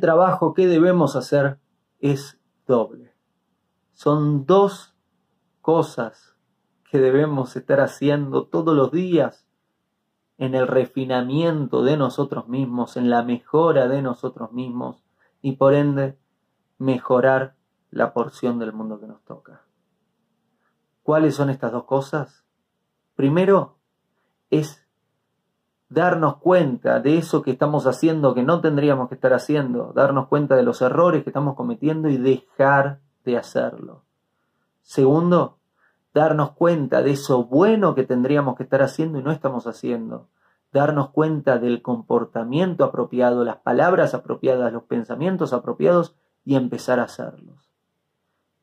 trabajo que debemos hacer es doble. Son dos cosas que debemos estar haciendo todos los días en el refinamiento de nosotros mismos, en la mejora de nosotros mismos y por ende mejorar la porción del mundo que nos toca. ¿Cuáles son estas dos cosas? Primero es darnos cuenta de eso que estamos haciendo que no tendríamos que estar haciendo, darnos cuenta de los errores que estamos cometiendo y dejar de hacerlo. Segundo, darnos cuenta de eso bueno que tendríamos que estar haciendo y no estamos haciendo, darnos cuenta del comportamiento apropiado, las palabras apropiadas, los pensamientos apropiados y empezar a hacerlos.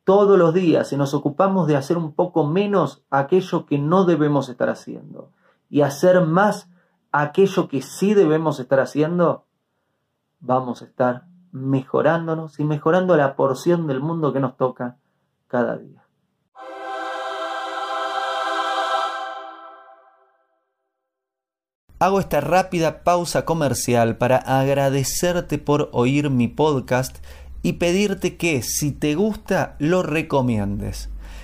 Todos los días, si nos ocupamos de hacer un poco menos aquello que no debemos estar haciendo y hacer más aquello que sí debemos estar haciendo, vamos a estar mejorándonos y mejorando la porción del mundo que nos toca cada día. Hago esta rápida pausa comercial para agradecerte por oír mi podcast y pedirte que si te gusta lo recomiendes.